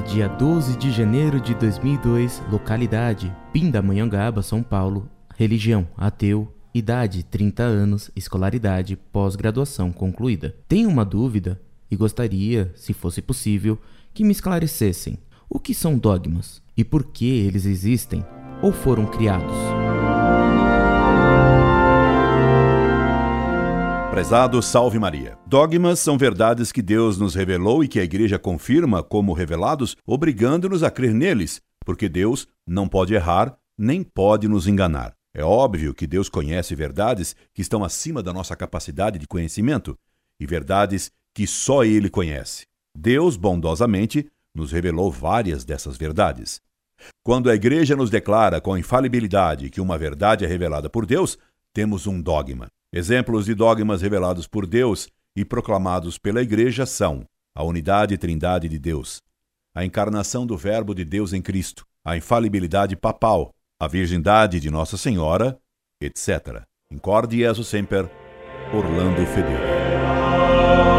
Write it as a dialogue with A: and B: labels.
A: 12 de janeiro de 2002, localidade Pindamonhangaba, São Paulo, religião ateu, idade 30 anos, escolaridade pós-graduação concluída. Tenho uma dúvida e gostaria, se fosse possível, que me esclarecessem. O que são dogmas? E por que eles existem? Ou foram criados.
B: Prezado Salve Maria. Dogmas são verdades que Deus nos revelou e que a Igreja confirma como revelados, obrigando-nos a crer neles, porque Deus não pode errar nem pode nos enganar. É óbvio que Deus conhece verdades que estão acima da nossa capacidade de conhecimento e verdades que só Ele conhece. Deus, bondosamente, nos revelou várias dessas verdades. Quando a Igreja nos declara com infalibilidade que uma verdade é revelada por Deus, temos um dogma. Exemplos de dogmas revelados por Deus e proclamados pela Igreja são a unidade e trindade de Deus, a encarnação do Verbo de Deus em Cristo, a infalibilidade papal, a virgindade de Nossa Senhora, etc. Incorde Jesus Semper, Orlando Fedeli.